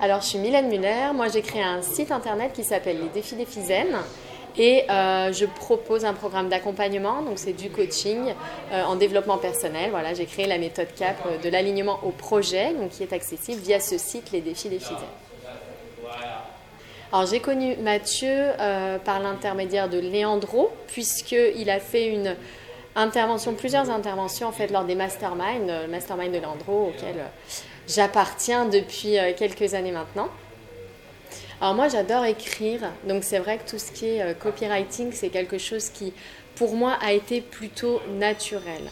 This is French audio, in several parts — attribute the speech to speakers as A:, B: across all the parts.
A: Alors, je suis Mylène Muller. Moi, j'ai créé un site internet qui s'appelle Les Défis des Fisaines. Et euh, je propose un programme d'accompagnement, donc c'est du coaching euh, en développement personnel. Voilà, j'ai créé la méthode CAP euh, de l'alignement au projet, donc qui est accessible via ce site Les Défis des Fisaines. Alors j'ai connu Mathieu par l'intermédiaire de Léandro, puisqu'il a fait une intervention, plusieurs interventions en fait lors des masterminds, le mastermind de Léandro auquel j'appartiens depuis quelques années maintenant. Alors moi j'adore écrire, donc c'est vrai que tout ce qui est euh, copywriting, c'est quelque chose qui pour moi a été plutôt naturel.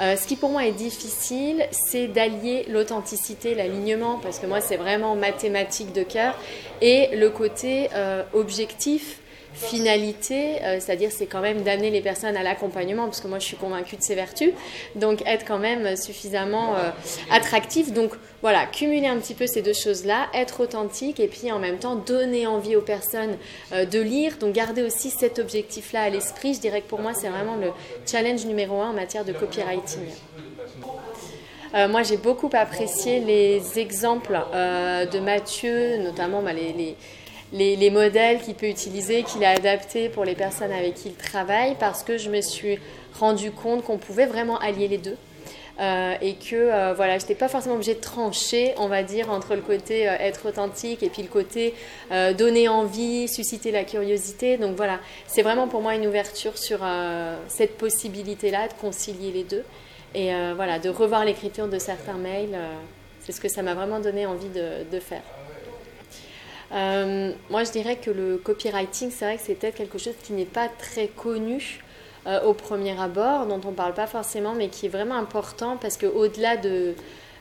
A: Euh, ce qui pour moi est difficile, c'est d'allier l'authenticité, l'alignement, parce que moi c'est vraiment mathématique de cœur, et le côté euh, objectif finalité, euh, c'est-à-dire c'est quand même d'amener les personnes à l'accompagnement, parce que moi je suis convaincue de ses vertus, donc être quand même suffisamment euh, attractif. Donc voilà, cumuler un petit peu ces deux choses-là, être authentique et puis en même temps donner envie aux personnes euh, de lire, donc garder aussi cet objectif-là à l'esprit. Je dirais que pour moi c'est vraiment le challenge numéro un en matière de copywriting. moi, j'ai beaucoup apprécié les exemples de Mathieu, notamment bah, les les, modèles qu'il peut utiliser, qu'il a adaptés pour les personnes avec qui il travaille, parce que je me suis rendu compte qu'on pouvait vraiment allier les deux. Euh, et que euh, voilà, je n'étais pas forcément obligée de trancher, on va dire, entre le côté euh, être authentique et puis le côté donner envie, susciter la curiosité. Donc voilà, c'est vraiment pour moi une ouverture sur cette possibilité-là de concilier les deux. Et voilà, de revoir l'écriture de certains mails, c'est ce que ça m'a vraiment donné envie de faire. Euh, moi, je dirais que le copywriting, c'est vrai que c'est peut-être quelque chose qui n'est pas très connu euh, au premier abord, dont on ne parle pas forcément, mais qui est vraiment important parce qu'au-delà de,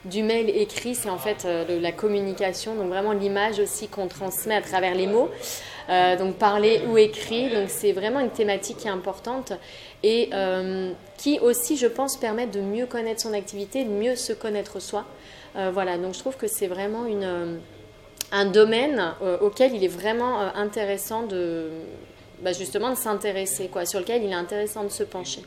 A: du mail écrit, c'est en fait euh, la communication, donc vraiment l'image aussi qu'on transmet à travers les mots. donc parler ou écrit, donc c'est vraiment une thématique qui est importante et qui aussi, je pense, permet de mieux connaître son activité, de mieux se connaître soi. voilà, donc je trouve que c'est vraiment une un domaine euh, auquel il est vraiment euh, intéressant de bah, justement de s'intéresser, quoi, sur lequel il est intéressant de se pencher.